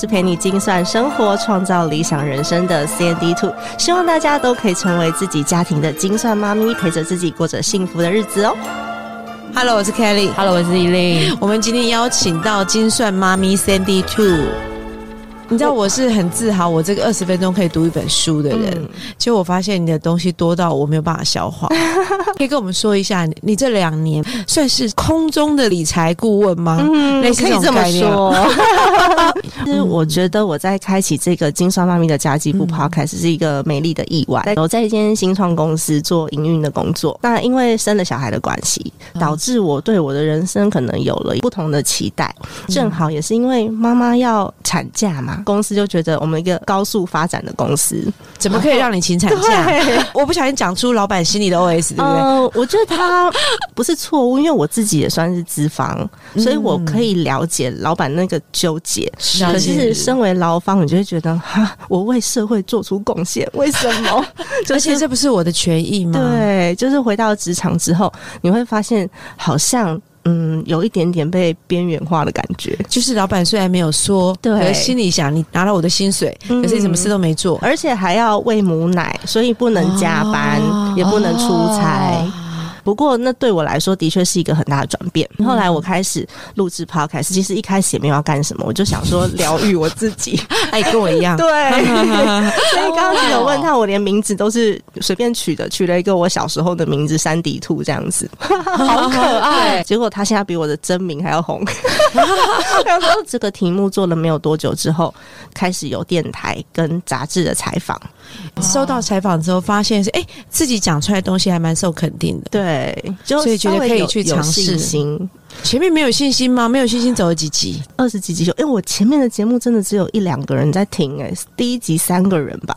是陪你精算生活、创造理想人生的 CND Two，希望大家都可以成为自己家庭的精算妈咪，陪着自己过着幸福的日子哦。Hello，我是 Kelly。Hello，我是依琳。我们今天邀请到精算妈咪 Sandy Two。你知道我是很自豪，我这个 二十分钟可以读一本书的人。嗯结果我发现你的东西多到我没有办法消化。可以跟我们说一下，你你这两年算是空中的理财顾问吗？嗯类似可以这么这种概念说。其实我觉得我在开启这个金算妈咪的家计部 podcast 是一个美丽的意外。我在一间新创公司做营运的工作，那因为生了小孩的关系，导致我对我的人生可能有了不同的期待。正好也是因为妈妈要产假嘛，公司就觉得我们一个高速发展的公司，怎么可以让你请产假？我不小心讲出老板心里的 OS，对不对？呃，我觉得他不是错误，因为我自己也算是资方，所以我可以了解老板那个纠结。可是身为劳方，你就会觉得哈，我为社会做出贡献，为什么？就而且是这不是我的权益吗？对，就是回到职场之后，你会发现好像嗯，有一点点被边缘化的感觉。就是老板虽然没有说，对。可是心里想你拿了我的薪水，嗯。可是你什么事都没做，而且还要喂母奶，所以不能加班，哦。也不能出差。不过，那对我来说的确是一个很大的转变。后来我开始录制 podcast，其实一开始也没有要干什么，我就想说疗愈我自己。哎，跟我一样。对，所以刚刚其实有问他，我连名字都是随便取的，取了一个我小时候的名字山迪兔这样子，好可爱。结果他现在比我的真名还要红。然后这个题目做了没有多久之后，开始有电台跟杂志的采访。收到采访之后，发现是哎，自己讲出来的东西还蛮受肯定的。对，就所以觉得可以去尝试心。前面没有信心吗？没有信心走了几集？二十几集就，因为我前面的节目真的只有一两个人在听、哎，第一集三个人吧。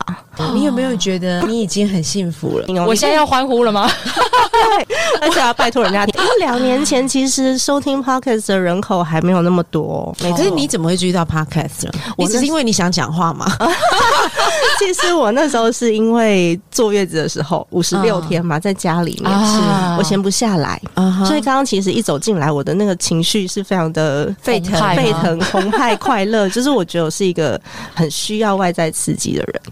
你有没有觉得你已经很幸福了？我现在要欢呼了吗？对 而且要拜托人家听，因为两年前其实收听 podcast 的人口还没有那么多。可是你怎么会注意到 podcast 呢？我那你只是因为你想讲话吗？其实我那时候是因为坐月子的时候，五十六嗯天嘛，在家里面，啊我闲不下来，所以刚刚其实一走进来，我的那个情绪是非常的沸腾沸腾、澎湃、快乐，就是我觉得我是一个很需要外在刺激的人。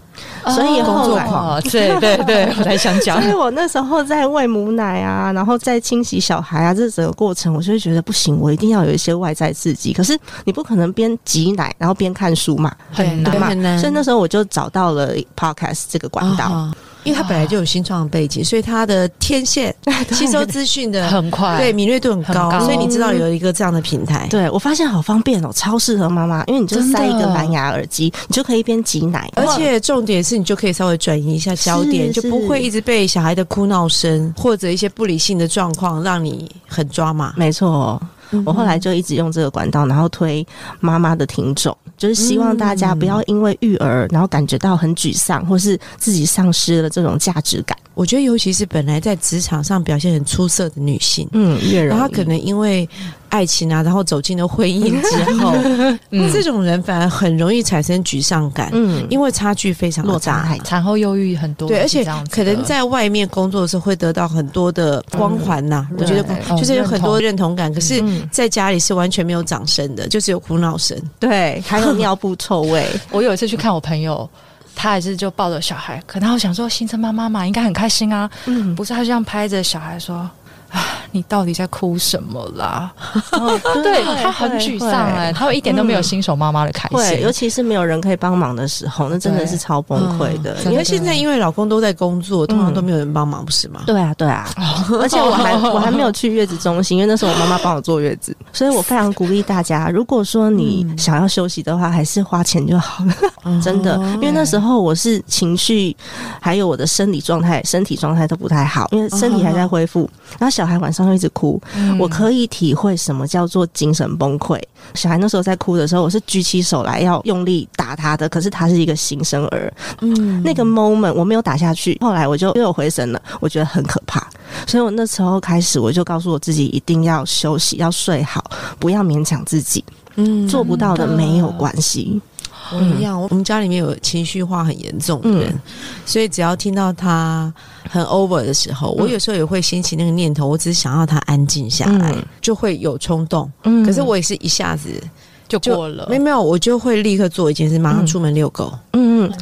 所以后来哦对对对，我才想讲所以我那时候在喂母奶啊，然后在清洗小孩啊，这整个过程，我就会觉得不行，我一定要有一些外在刺激。可是你不可能边挤奶然后边看书嘛，很难对嘛？所以那时候我就找到了 podcast 这个管道。啊因为他本来就有新创的背景，所以他的天线 吸收资讯的很快。对敏锐度很高，所以你知道有一个这样的平台。对，我发现好方便哦，超适合妈妈，因为你就塞一个蓝牙耳机，你就可以一边挤奶，而且重点是你就可以稍微转移一下焦点，是就不会一直被小孩的哭闹声或者一些不理性的状况让你很抓马。没错。我后来就一直用这个管道，然后推妈妈的听众，就是希望大家不要因为育儿，然后感觉到很沮丧，或是自己丧失了这种价值感。我觉得，尤其是本来在职场上表现很出色的女性，嗯，越然后她可能因为爱情啊，然后走进了婚姻之后，嗯。这种人反而很容易产生沮丧感，嗯，因为差距非常大。落差。产后忧郁很多，对，而且可能在外面工作的时候会得到很多的光环呐、我觉得就是有很多哦认同感，可是嗯。在家里是完全没有掌声的，就是有哭闹声。对，还有尿布臭味，我有一次去看我朋友，他还是就抱着小孩，可能我想说新生妈妈嘛，应该很开心啊。嗯，不是，他就这样拍着小孩说：“啊，你到底在哭什么啦？对他很沮丧哎，他会一点都没有新手妈妈的开心，尤其是没有人可以帮忙的时候，那真的是超崩溃的。因为现在因为老公都在工作，通常都没有人帮忙，不是吗？对啊，对啊，而且我还我还没有去月子中心，因为那时候我妈妈帮我坐月子，所以我非常鼓励大家，如果说你想要休息的话，还是花钱就好了，真的。因为那时候我是情绪还有我的生理状态、身体状态都不太好，因为身体还在恢复，然后小孩晚上会一直哭，我可以体会什么叫做精神崩溃。小孩那时候在哭的时候，我是举起手来要用力打他的，可是他是一个新生儿，嗯，那个 moment 我没有打下去，后来我就又有回神了，我觉得很可怕，所以我那时候开始我就告诉我自己一定要休息，要睡好，不要勉强自己，嗯，做不到的。没有关系。我一样，我们家里面有情绪化很严重的人，所以只要听到他很 over 的时候，我有时候也会掀起那个念头，我只是想要他安静下来，就会有冲动。嗯，可是我也是一下子就过了，没有没有，我就会立刻做一件事，马上出门遛狗。嗯嗯，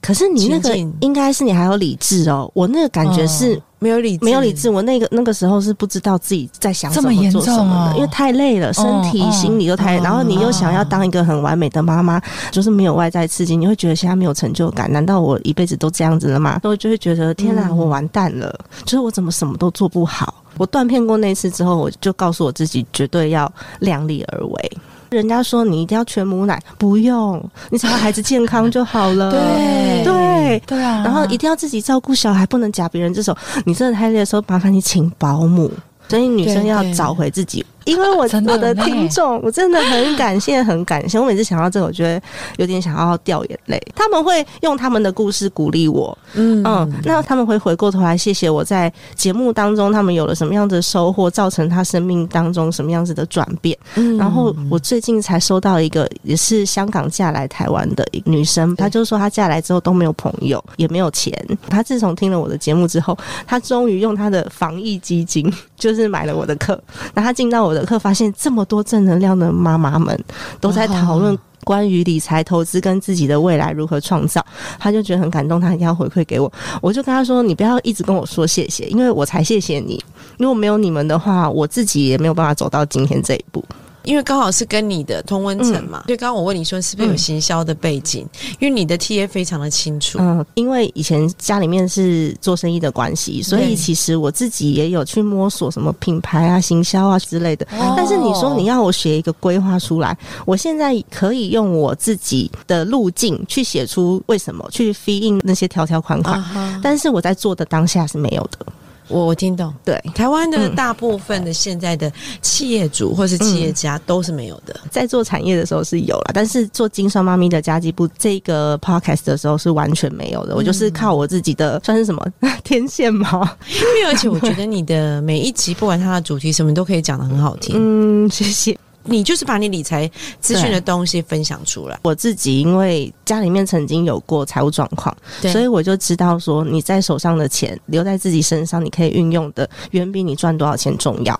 可是你那个应该是你还有理智哦，我那个感觉是。没有理没有理智，我那个那个时候是不知道自己在想什么做什么的，因为太累了，身体心理都太，然后你又想要当一个很完美的妈妈，就是没有外在刺激，你会觉得现在没有成就感。难道我一辈子都这样子了吗？我就会觉得天哪，我完蛋了，就是我怎么什么都做不好。我断片过那次之后，我就告诉我自己，绝对要量力而为。人家说你一定要全母奶，不用，你只要孩子健康就好了。对对对啊！然后一定要自己照顾小孩，不能夹别人这手。你真的太累的时候，麻烦你请保姆。所以女生要找回自己。因为我 我的听众，我真的很感谢，很感谢。我每次想到这个，我觉得有点想要掉眼泪。他们会用他们的故事鼓励我，嗯嗯，那他们会回过头来谢谢我在节目当中，他们有了什么样的收获，造成他生命当中什么样子的转变。然后我最近才收到一个，也是香港嫁来台湾的一个女生，她就说她嫁来之后都没有朋友，也没有钱。她自从听了我的节目之后，她终于用她的防疫基金，就是买了我的课。然后他进到我的。课发现这么多正能量的妈妈们都在讨论关于理财投资跟自己的未来如何创造，他就觉得很感动，他一定要回馈给我。我就跟他说：“你不要一直跟我说谢谢，因为我才谢谢你。如果没有你们的话，我自己也没有办法走到今天这一步。”因为刚好是跟你的通温层嘛，所以刚刚我问你说是不是有行销的背景？因为你的 T A 非常的清楚。嗯，因为以前家里面是做生意的关系，所以其实我自己也有去摸索什么品牌啊、行销啊之类的。但是你说你要我写一个规划出来，我现在可以用我自己的路径去写出为什么去 feed in 那些条条款款，但是我在做的当下是没有的。我我听懂，对台湾的大部分的现在的企业主或是企业家都是没有的，在做产业的时候是有了，但是做金双妈咪的家计部这个 podcast 的时候是完全没有的。我就是靠我自己的算是什么 天线吗？因为而且我觉得你的每一集不管它的主题什么都可以讲的很好听。嗯，谢谢。你就是把你理财资讯的东西分享出来。我自己因为家里面曾经有过财务状况，所以我就知道说你在手上的钱留在自己身上，你可以运用的远比你赚多少钱重要。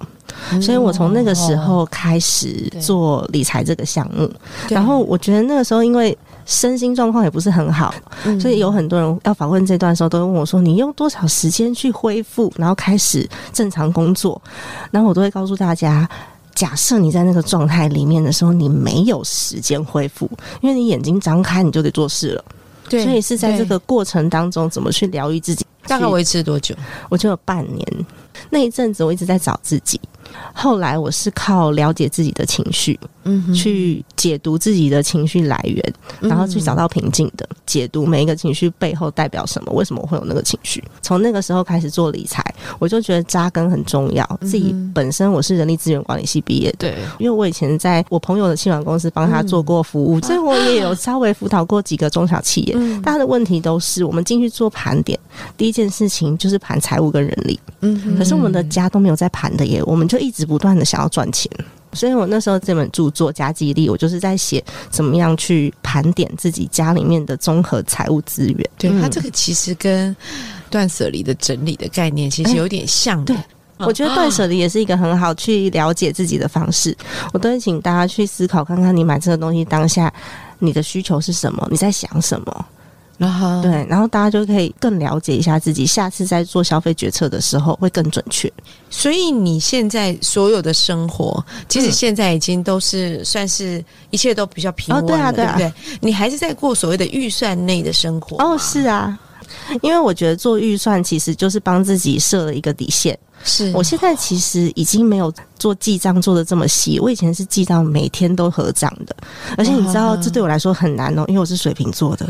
所以我从那个时候开始做理财这个项目。然后我觉得那个时候因为身心状况也不是很好，所以有很多人要访问这段时候都会问我说：“你用多少时间去恢复，然后开始正常工作？”然后我都会告诉大家。假设你在那个状态里面的时候，你没有时间恢复，因为你眼睛张开你就得做事了。对，所以是在这个过程当中，怎么去疗愈自己？大概维持多久？我就有半年。那一阵子我一直在找自己。后来我是靠了解自己的情绪，嗯，去解读自己的情绪来源，然后去找到平静的解读每一个情绪背后代表什么，为什么我会有那个情绪。从那个时候开始做理财，我就觉得扎根很重要。自己本身我是人力资源管理系毕业的，对，因为我以前在我朋友的气管公司帮他做过服务，所以我也有稍微辅导过几个中小企业。大家的问题都是我们进去做盘点，第一件事情就是盘财务跟人力，嗯，可是我们的家都没有在盘的耶，我们就一直不断的想要赚钱，所以我那时候这本著作《加记力》，我就是在写怎么样去盘点自己家里面的综合财务资源。对它这个其实跟断舍离的整理的概念其实有点像。对，我觉得断舍离也是一个很好去了解自己的方式。我都会请大家去思考看看，你买这个东西当下你的需求是什么？你在想什么？然后对，然后大家就可以更了解一下自己，下次在做消费决策的时候会更准确。所以你现在所有的生活，其实嗯现在已经都是算是一切都比较平稳了，哦对啊对啊不对？你还是在过所谓的预算内的生活哦，是啊，因为我觉得做预算其实就是帮自己设了一个底线。是。我现在其实已经没有做记账做的这么细，我以前是记到每天都合账的，而且你知道这对我来说很难哦，因为我是水瓶座的，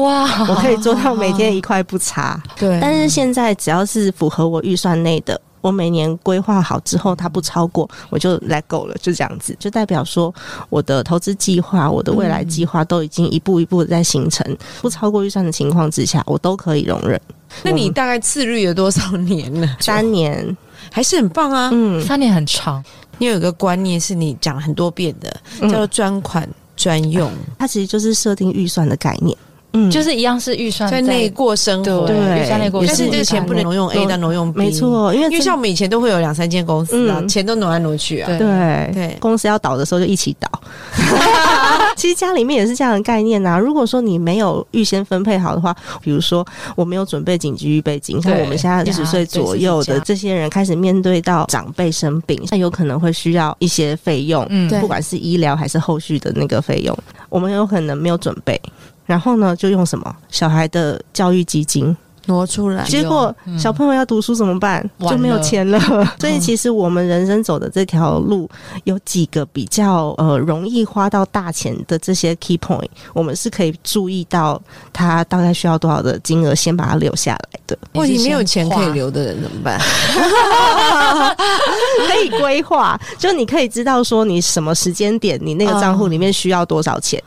哇，我可以做到每天一块不差。对，但是现在只要是符合我预算内的，我每年规划好之后，它不超过，我就 let go 了，就这样子，就代表说我的投资计划、我的未来计划都已经一步一步的在形成，不超过预算的情况之下，我都可以容忍。那你大概自律了多少年呢？三年，还是很棒啊！嗯，三年很长，你有一个观念是你讲很多遍的，嗯。叫做专款专用，它其实就是设定预算的概念，嗯，就是一样是预算在内过生活。对对预算内过但是这个钱不能挪用 A 但挪用 B，没。错，因为真因为像我们以前都会有两三间公司啊，嗯钱都挪来挪去啊。对对对公司要倒的时候就一起倒。其实家里面也是这样的概念呐、如果说你没有预先分配好的话，比如说我没有准备紧急预备金，像我们现在四十岁左右的这些人开始面对到长辈生病，那有可能会需要一些费用，嗯不管是医疗还是后续的那个费用，我们有可能没有准备。然后呢，就用什么？小孩的教育基金，挪出来。结果嗯小朋友要读书怎么办？就没有钱了。所以其实我们人生走的这条路有几个比较呃容易花到大钱的这些 key point，我们是可以注意到他大概需要多少的金额，先把它留下来的，或你没有钱可以留。的人怎么办？可以规划。就你可以知道说你什么时间点你那个账户里面需要多少钱。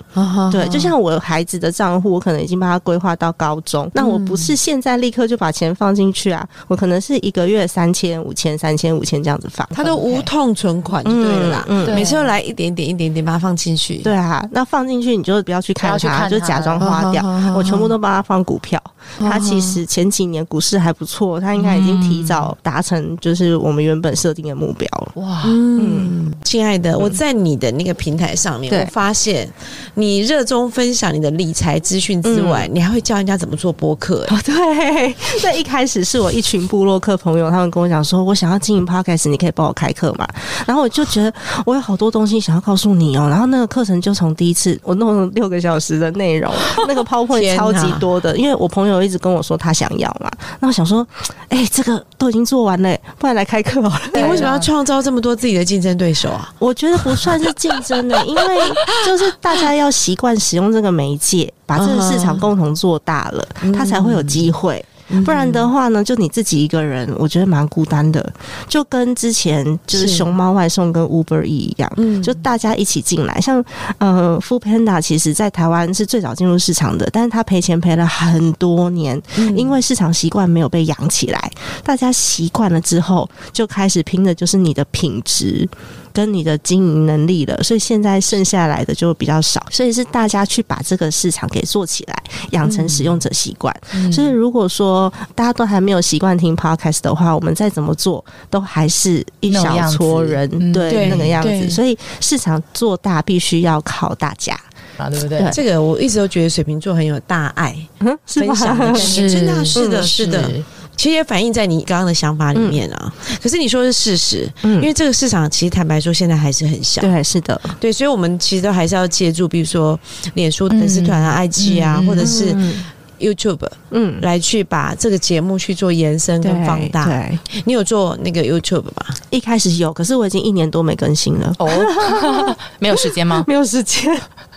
对，就像我孩子的账户，我可能已经把它规划到高中，那我不是现在立刻就把钱放进去啊，我可能是一个月三千、五千、三千、五千这样子放。他都无痛存款就对了啦，嗯对每次都来一点点一点点把它放进去。对啊，那放进去你就不要去看它，就假装花掉。我全部都帮他放股票。他其实前几年股市还不错，他应该已经提早达成就是我们原本设定的目标了。哇，嗯，亲爱的，我在你的那个平台上面，我发现你热衷分享你的理财资讯之外，你还会教人家怎么做播客、对，那一开始是我一群部落客朋友，他们跟我讲说，我想要经营 podcast，你可以帮我开课嘛？然后我就觉得我有好多东西想要告诉你哦。然后那个课程就从第一次我弄了六个小时的内容，那个 PowerPoint 超级多的，因为我朋友一直跟我说他想要嘛，那我想说，哎、这个都已经做完了，不然来开课好了。你为什么要创造这么多自己的竞争对手啊？我觉得不算是竞争的，因为 就是大家要习惯使用这个媒介，把这个市场共同做大了，它才会有机会。不然的话呢，就你自己一个人，我觉得蛮孤单的。就跟之前就是是熊猫外送跟 Uber E 一样，嗯就大家一起进来。像呃 f o o Panda 其实在台湾是最早进入市场的，但是他赔钱赔了很多年，因为市场习惯没有被养起来。大家习惯了之后，就开始拼的就是你的品质。跟你的经营能力了，所以现在剩下来的就比较少，所以是大家去把这个市场给做起来，养成使用者习惯。所以如果说大家都还没有习惯听 podcast 的话，我们再怎么做，都还是一小撮人对对那个样子。所以市场做大必须要靠大家，啊，对不对？对。这个我一直都觉得水瓶座很有大爱嗯，是分享的感觉？真的啊是的，嗯是的。其实也反映在你刚刚的想法里面啊。可是你说的是事实，嗯。因为这个市场其实坦白说现在还是很小，对，是的，对，所以我们其实都还是要借助，比如说脸书粉丝团啊、IG 啊，嗯或者是嗯。YouTube 嗯，来去把这个节目去做延伸跟放大。对，你有做那个 YouTube 吗？一开始有，可是我已经一年多没更新了，哦，没有时间吗？没有时间，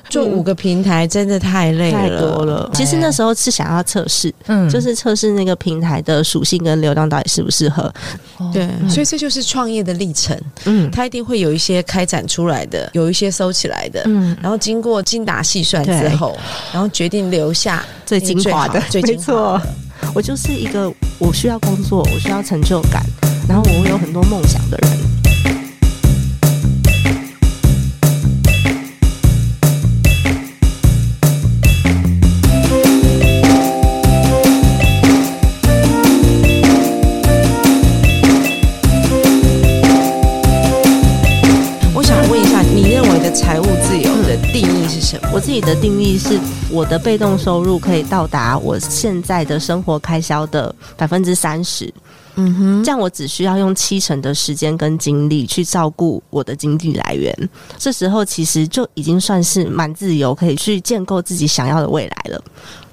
做五个平台真的太累了，太多了。其实那时候是想要测试，嗯就是测试那个平台的属性跟流量到底适不适合。对，所以这就是创业的历程，嗯它一定会有一些开展出来的，有一些收起来的。嗯，然后经过精打细算之后，然后决定留下最精华的，最精华没错。我就是一个我需要工作，我需要成就感，然后我有很多梦想的人。己己的定义是，我的被动收入可以到达我现在的生活开销的百分之三十。嗯哼，这样我只需要用七成的时间跟精力去照顾我的经济来源，这时候其实就已经算是蛮自由，可以去建构自己想要的未来了。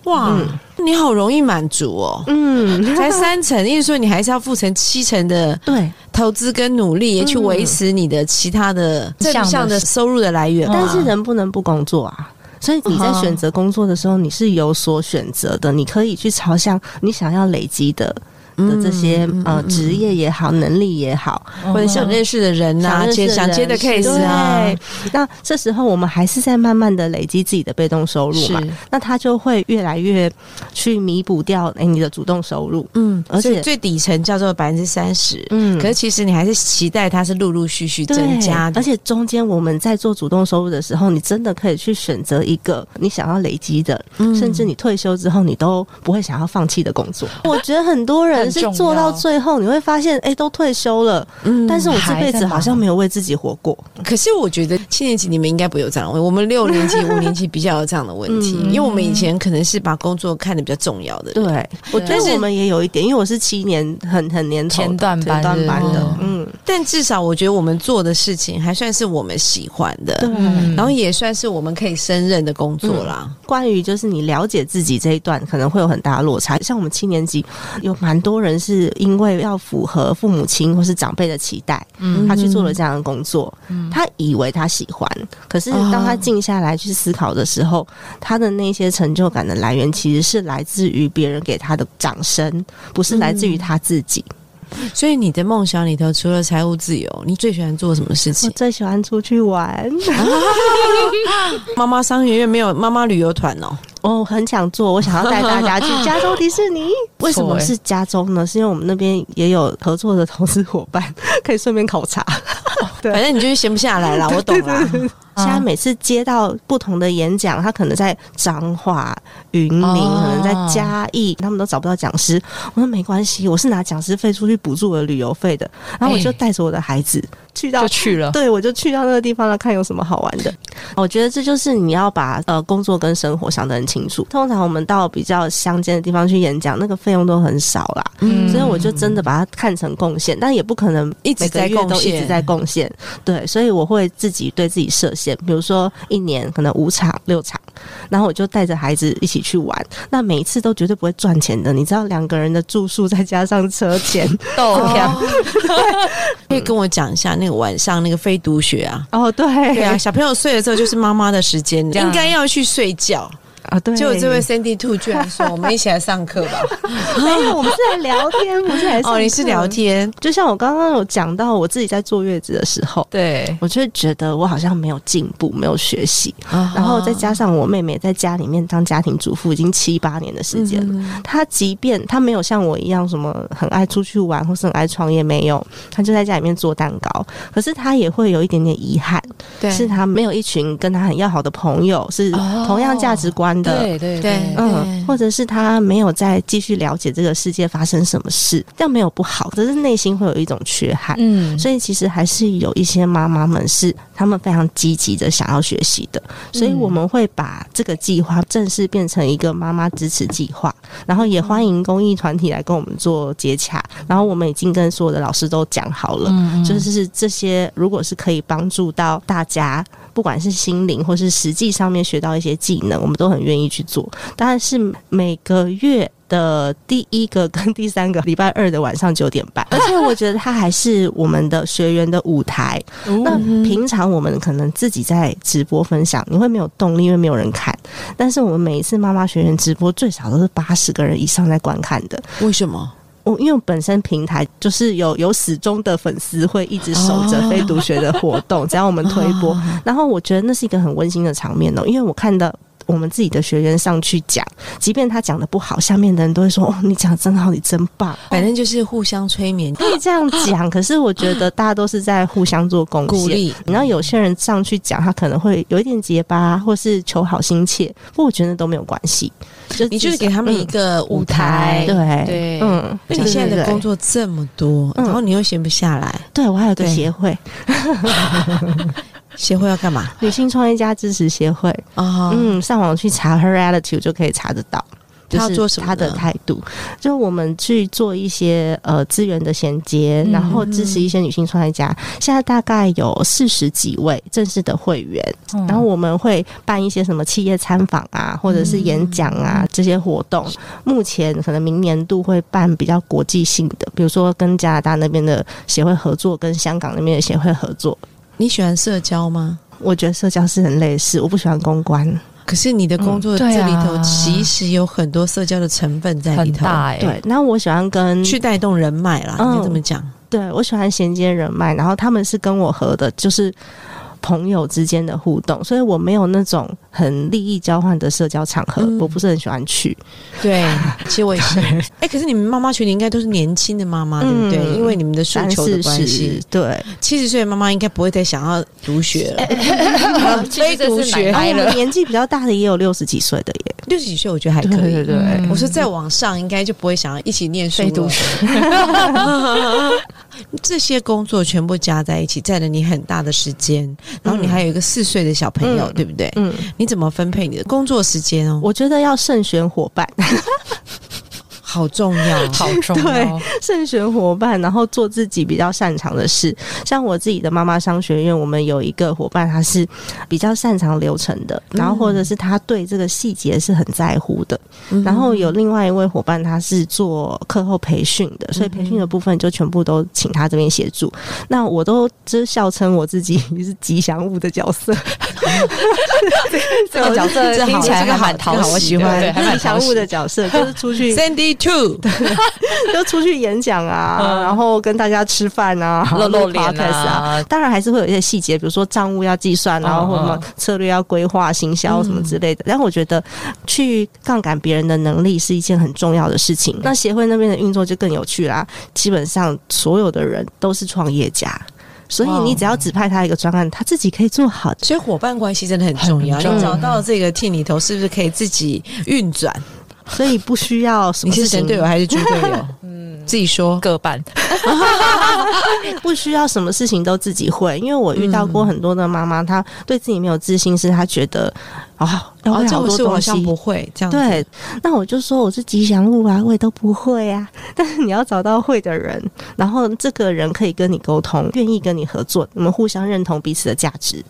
哇，你好容易满足哦。嗯，才三成，意思说你还是要付成七成的对。投资跟努力，也去维持你的其他的正向的收入的来源。但是人不能不工作啊，所以你在选择工作的时候，你是有所选择的，你可以去朝向你想要累积的。的这些呃职业也好，能力也好，或者想认识的人呐，接想接的 case 啊，那这时候我们还是在慢慢的累积自己的被动收入嘛，那他就会越来越去弥补掉哎你的主动收入，嗯，而且最底层叫做百分之三十，嗯，可是其实你还是期待它是陆陆续续增加的，而且中间我们在做主动收入的时候，你真的可以去选择一个你想要累积的，甚至你退休之后你都不会想要放弃的工作。我觉得很多人。可是做到最后，你会发现，哎，都退休了，嗯，但是我这辈子好像没有为自己活过。可是我觉得七年级你们应该不有这样的问题，我们六年级、五年级比较有这样的问题，因为我们以前可能是把工作看得比较重要的。对，我觉得我们也有一点，因为我是七年很很年前段班的，嗯，但至少我觉得我们做的事情还算是我们喜欢的，对，然后也算是我们可以胜任的工作啦。关于就是你了解自己这一段，可能会有很大的落差。像我们七年级有蛮多人是。因为要符合父母亲或是长辈的期待，嗯，他去做了这样的工作，嗯，他以为他喜欢，可是当他静下来去思考的时候，他的那些成就感的来源其实是来自于别人给他的掌声，不是来自于他自己。所以你的梦想里头，除了财务自由，你最喜欢做什么事情？我最喜欢出去玩。妈妈商学院没有妈妈旅游团哦。我很想做，我想要带大家去 加州迪士尼。为什么是加州呢？是因为我们那边也有合作的投资伙伴，可以顺便考察。反正你就是闲不下来了，我懂了。现在每次接到不同的演讲，他可能在彰化、云林，可能在嘉义，他们都找不到讲师。我说没关系，我是拿讲师费出去补助我的旅游费的。然后我就带着我的孩子去到，就去了。对，我就去到那个地方了，看有什么好玩的。我觉得这就是你要把呃工作跟生活想得很清楚。通常我们到比较乡间的地方去演讲，那个费用都很少啦。嗯，所以我就真的把它看成贡献，但也不可能一直在贡献，一直在贡献。对，所以我会自己对自己设限，比如说一年可能五场六场，然后我就带着孩子一起去玩。那每一次都绝对不会赚钱的，你知道，两个人的住宿再加上车钱，豆票。可以跟我讲一下那个晚上那个非读学啊？哦，对，对啊，小朋友睡了之后就是妈妈的时间，应该要去睡觉。啊，对，就这位 Cindy Two 居然说：“我们一起来上课吧。”没有，我们是来聊天，不是来哦，你是聊天。就像我刚刚有讲到，我自己在坐月子的时候，对我就觉得我好像没有进步，没有学习。然后再加上我妹妹在家里面当家庭主妇已经七八年的时间了，她即便她没有像我一样什么很爱出去玩，或是很爱创业，没有，她就在家里面做蛋糕。可是她也会有一点点遗憾，是她没有一群跟她很要好的朋友，是同样价值观。对对对，嗯，或者是他没有再继续了解这个世界发生什么事，这样没有不好，只是内心会有一种缺憾。嗯，所以其实还是有一些妈妈们是他们非常积极的想要学习的，所以我们会把这个计划正式变成一个妈妈支持计划，然后也欢迎公益团体来跟我们做接洽，然后我们已经跟所有的老师都讲好了，就是这些如果是可以帮助到大家。不管是心灵或是实际上面学到一些技能，我们都很愿意去做。当然是每个月的第一个跟第三个礼拜二的晚上九点半，而且我觉得它还是我们的学员的舞台。那平常我们可能自己在直播分享，你会没有动力，因为没有人看。但是我们每一次妈妈学员直播，最少都是八十个人以上在观看的。为什么？我因为本身平台就是有有始终的粉丝会一直守着非读学的活动，只要我们推播，然后我觉得那是一个很温馨的场面哦，因为我看到。我们自己的学员上去讲，即便他讲的不好，下面的人都会说：“哦，你讲的真好，你真棒。”反正就是互相催眠，可以这样讲。可是我觉得大家都是在互相做贡献。鼓励。然后有些人上去讲，他可能会有一点结巴，或是求好心切，不过我觉得都没有关系。就你就是给他们一个舞台，对对，嗯。你现在的工作这么多，然后你又闲不下来，对我还有个协会。协会要干嘛女性创业家支持协会，啊？嗯，上网去查 Her Attitude 就可以查得到。就是他做什么他的态度，就我们去做一些呃资源的衔接，然后支持一些女性创业家。现在大概有四十几位正式的会员，嗯然后我们会办一些什么企业参访啊，或者是演讲啊、这些活动。目前可能明年度会办比较国际性的，比如说跟加拿大那边的协会合作，跟香港那边的协会合作。你喜欢社交吗？我觉得社交是很类似，我不喜欢公关。可是你的工作这里头其实有很多社交的成分在里头，很大哎、对，那我喜欢跟去带动人脉啦，嗯应该这么讲。对，我喜欢衔接人脉，然后他们是跟我合的，就是朋友之间的互动，所以我没有那种很利益交换的社交场合，嗯。我不是很喜欢去。对，其实我也是。哎、可是你们妈妈群里应该都是年轻的妈妈，对不对？嗯因为你们的诉求的关系，，对，七十岁的妈妈应该不会再想要读学了，非读学。奶奶了。我们年纪比较大的也有六十几岁的耶，六十几岁我觉得还可以。对对对嗯。我说再往上应该就不会想要一起念书非读学，这些工作全部加在一起，占了你很大的时间，然后你还有一个四岁的小朋友，嗯对不对？嗯，你怎么分配你的工作时间哦？我觉得要慎选伙伴，好重要，好重对要。慎选伙伴，然后做自己比较擅长的事。像我自己的妈妈商学院，我们有一个伙伴，他是比较擅长流程的，然后或者是他对这个细节是很在乎的。嗯然后有另外一位伙伴，他是做课后培训的，所以培训的部分就全部都请他这边协助。那我都就是笑称我自己是吉祥物的角色，这个角色听起来蛮讨这个好我喜的喜欢对，吉祥物的角色，就是出去 Sandy Two，就出去演讲啊，嗯然后跟大家吃饭啊，露露脸啊当然还是会有一些细节，比如说账务要计算，然后或什么策略要规划、行销什么之类的。但我觉得去杠杆别人的能力是一件很重要的事情。那协会那边的运作就更有趣啦，基本上所有的人都是创业家。所以你只要指派他一个专案，他自己可以做好。所以伙伴关系真的很重要。很重要你找到这个 team 里头，是不是可以自己运转？所以不需要什你是么事情神队友还是猪队友？嗯，自己说。各半，不需要什么事情都自己会，因为我遇到过很多的妈妈，她对自己没有自信，是她觉得啊，要哦，会这种好多东西事我好像。不会这样子。对，那我就说我是吉祥物啊，我也都不会啊。但是你要找到会的人，然后这个人可以跟你沟通，愿意跟你合作，你们互相认同彼此的价值。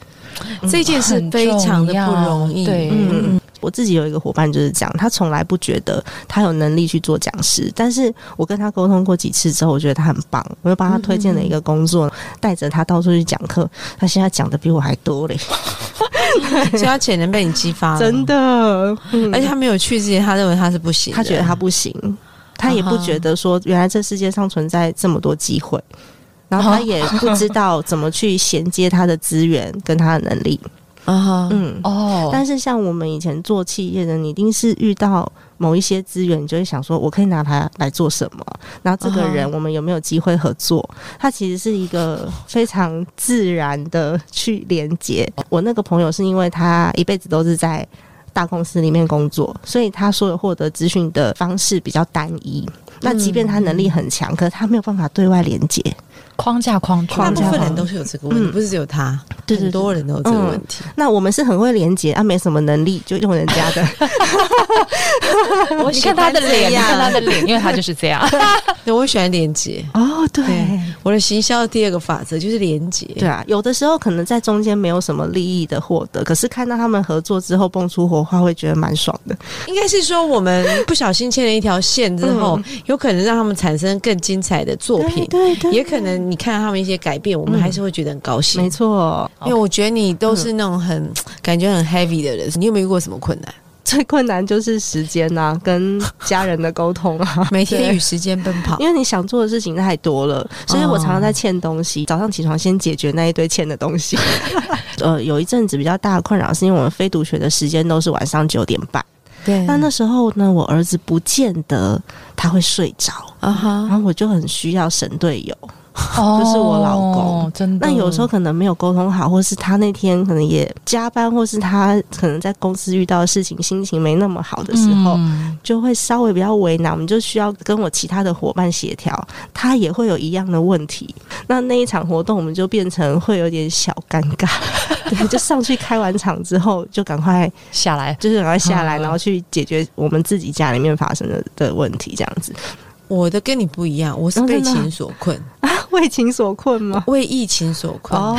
这件事非常的不容易。对嗯，我自己有一个伙伴就是这样，他从来不觉得他有能力去做讲师，但是我跟他沟通过几次之后，我觉得他很棒，我又帮他推荐了一个工作，带着他到处去讲课，他现在讲的比我还多嘞，所以他潜能被你激发了，真。的。嗯而且他没有去之前，他认为他是不行，他觉得他不行，他也不觉得说原来这世界上存在这么多机会，然后他也不知道怎么去衔接他的资源跟他的能力。啊哈，嗯，哦，但是像我们以前做企业的，你一定是遇到某一些资源，你就会想说，我可以拿它来做什么？然后这个人我们有没有机会合作？它其实是一个非常自然的去连接。我那个朋友是因为他一辈子都是在。大公司里面工作，所以他所有获得资讯的方式比较单一。那即便他能力很强，可是他没有办法对外连接。框架框住，大部框架分人都是有这个问题，嗯不是只有他，对对对很多人都有这个问题。那我们是很会连接，啊，没什么能力就用人家的。我喜欢他的脸，看他的脸，因为他就是这样。对，我喜欢连接。哦，对对我的行销的第二个法则就是连接。对啊，有的时候可能在中间没有什么利益的获得，可是看到他们合作之后蹦出火花，会觉得蛮爽的。应该是说我们不小心牵了一条线之后，有可能让他们产生更精彩的作品，对对也可能你看到他们一些改变，我们还是会觉得很高兴。没错。因为我觉得你都是那种很、感觉很 heavy 的人，你有没有遇过什么困难？最困难就是时间呐、跟家人的沟通啊。每天与时间奔跑，因为你想做的事情太多了，所以我常常在欠东西。早上起床先解决那一堆欠的东西。呃，有一阵子比较大的困扰，是因为我们非读学的时间都是晚上九点半。对那那时候呢，我儿子不见得他会睡着，啊哈然，后我就很需要神队友。哦 就是我老公真的。那有时候可能没有沟通好，或是他那天可能也加班，或是他可能在公司遇到的事情，心情没那么好的时候，嗯就会稍微比较为难。我们就需要跟我其他的伙伴协调，他也会有一样的问题。那那一场活动，我们就变成会有点小尴尬。对，就上去开完场之后，就赶快下来，就是赶快下来，嗯然后去解决我们自己家里面发生的的问题，这样子。我的跟你不一样，我是被情所困啊，为情所困吗？为疫情所困。哦，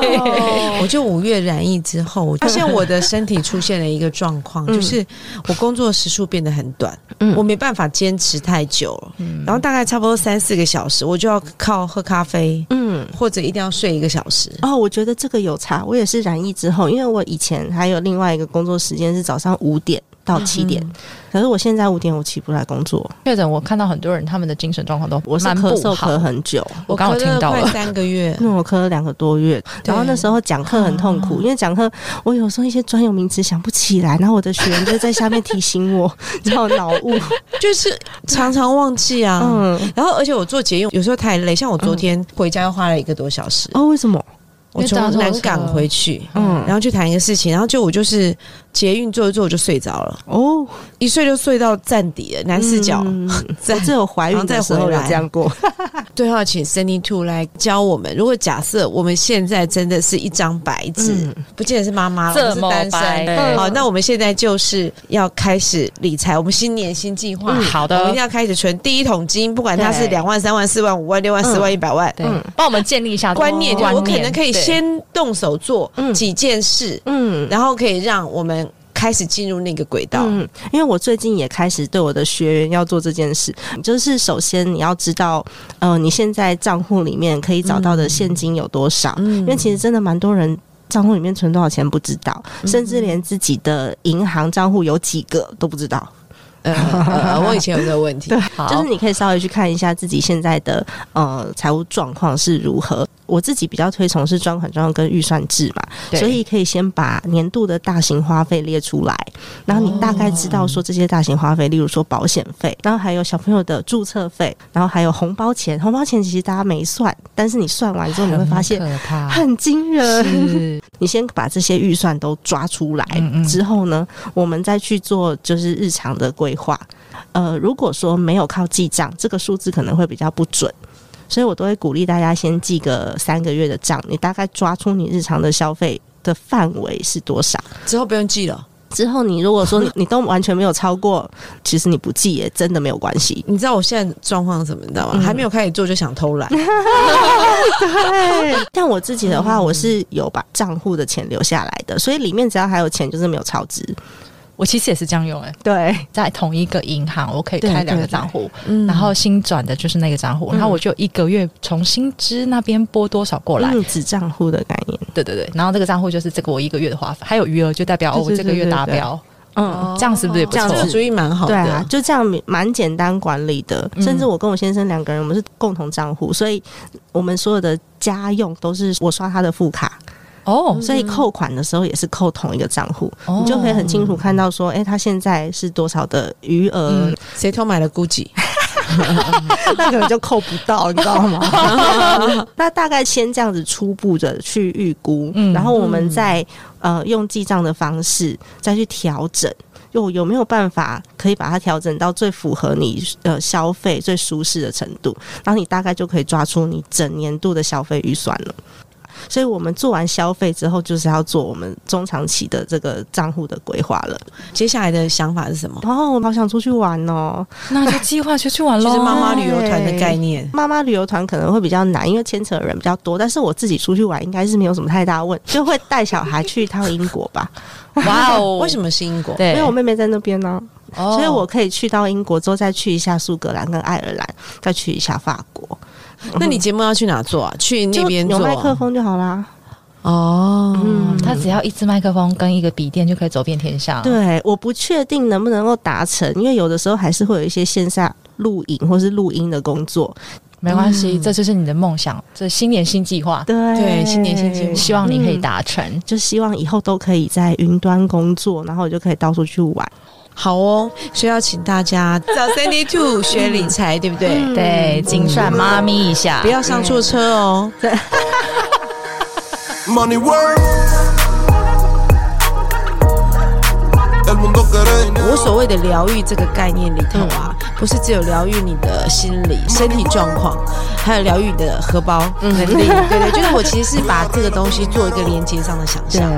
我就五月染疫之后，我发现我的身体出现了一个状况，嗯就是我工作时数变得很短，嗯我没办法坚持太久了。嗯然后大概差不多三四个小时，我就要靠喝咖啡，嗯。或者一定要睡一个小时。哦，我觉得这个有差。我也是染疫之后，因为我以前还有另外一个工作时间是早上五点到七点，可是我现在五点我起不来工作，确诊，我看到很多人他们的精神状况都我是咳嗽咳。很久，我刚好听到了，三个月，那我咳了两个多月，然后那时候讲课很痛苦，哦因为讲课我有时候一些专有名词想不起来，然后我的学员就在下面提醒我，你知道脑雾，就是常常忘记啊。嗯，然后，而且我做捷运有时候太累，像我昨天回家又花了一个多小时。哦，为什么？我从南港回去，嗯。然后去谈一个事情，然后就我就是捷运坐一坐我就睡着了，哦，一睡就睡到站底了，男四角。嗯。在我只有怀孕的时候有这样过，最后要请 Cindy Two 来教我们，如果假设我们现在真的是一张白纸，嗯。不见得是妈妈，这么我们是单白。身。好，那我们现在就是要开始理财，我们新年新计划。嗯好的。我们一定要开始存第一桶金，不管它是对。两万、三万、四万、五万、六万、嗯十万、一百万。对嗯，帮我们建立一下观念，就观我可能可以对。先动手做嗯。几件事，嗯。然后可以让我们开始进入那个轨道。嗯，因为我最近也开始对我的学员要做这件事，就是首先你要知道，呃，你现在账户里面可以找到的现金有多少，嗯因为其实真的蛮多人。账户里面存多少钱不知道，甚至连自己的银行账户有几个都不知道。呃呃，我以前有这个问题，对，就是你可以稍微去看一下自己现在的呃财务状况是如何。我自己比较推崇是专款专用跟预算制嘛，对。所以可以先把年度的大型花费列出来，然后你大概知道说这些大型花费，例如说保险费，然后还有小朋友的注册费，然后还有红包钱。红包钱其实大家没算，但是你算完之后你会发现很惊人。你先把这些预算都抓出来之后呢，我们再去做就是日常的规划。呃，如果说没有靠记账，这个数字可能会比较不准。所以我都会鼓励大家先记个三个月的账，你大概抓出你日常的消费的范围是多少。之后不用记了。之后，你如果说你 你都完全没有超过，其实你不记也真的没有关系。你知道我现在状况是什么？你知道吗？嗯还没有开始做就想偷懒，对，像我自己的话，我是有把账户的钱留下来的，所以里面只要还有钱，就是没有超支。我其实也是这样用哎、对，在同一个银行，我可以开两个账户，嗯。然后新转的就是那个账户，嗯。然后我就一个月从薪资那边拨多少过来，嗯，子账户的概念。对对对，然后这个账户就是这个我一个月的花费，还有余额就代表我这个月达标，嗯，这样是不是也不错？这样？子主意蛮好的。对啊，就这样蛮简单管理的。嗯。甚至我跟我先生两个人，我们是共同账户，所以我们所有的家用都是我刷他的副卡，哦，所以扣款的时候也是扣同一个账户，哦你就可以很清楚看到说，哎、他现在是多少的余额，嗯谁偷买了 GUCCI？那可能就扣不到，你知道吗？那大概先这样子初步的去预估，嗯然后我们再呃用记账的方式再去调整。有有没有办法可以把它调整到最符合你呃消费最舒适的程度？然后你大概就可以抓出你整年度的消费预算了。所以我们做完消费之后，就是要做我们中长期的这个账户的规划了。接下来的想法是什么？哦，我好想出去玩哦！那就计划出去玩喽。就 是妈妈旅游团的概念。妈妈旅游团可能会比较难，因为牵扯的人比较多。但是我自己出去玩应该是没有什么太大问，就会带小孩去一趟英国吧，哇哦，为什么是英国？对，因为我妹妹在那边呢、哦所以我可以去到英国之后再去一下苏格兰跟爱尔兰，再去一下法国，那你节目要去哪做啊？去那边做啊有麦克风就好啦。哦。嗯，他只要一支麦克风跟一个笔电就可以走遍天下。，对，我不确定能不能够达成，因为有的时候还是会有一些线下录影或是录音的工作。没关系，这就是你的梦想，这新年新计划，对对新年新计划希望你可以嗯达成。就希望以后都可以在云端工作，然后我就可以到处去玩。好哦，所以要请大家找 Sandy Two 学理财，对不对？对，精算妈咪一下，不要上错车哦。我所谓的疗愈这个概念里头啊，不是只有疗愈你的心理、身体状况，还有疗愈你的荷包能力。对对，就是我其实是把这个东西做一个连接上的想象。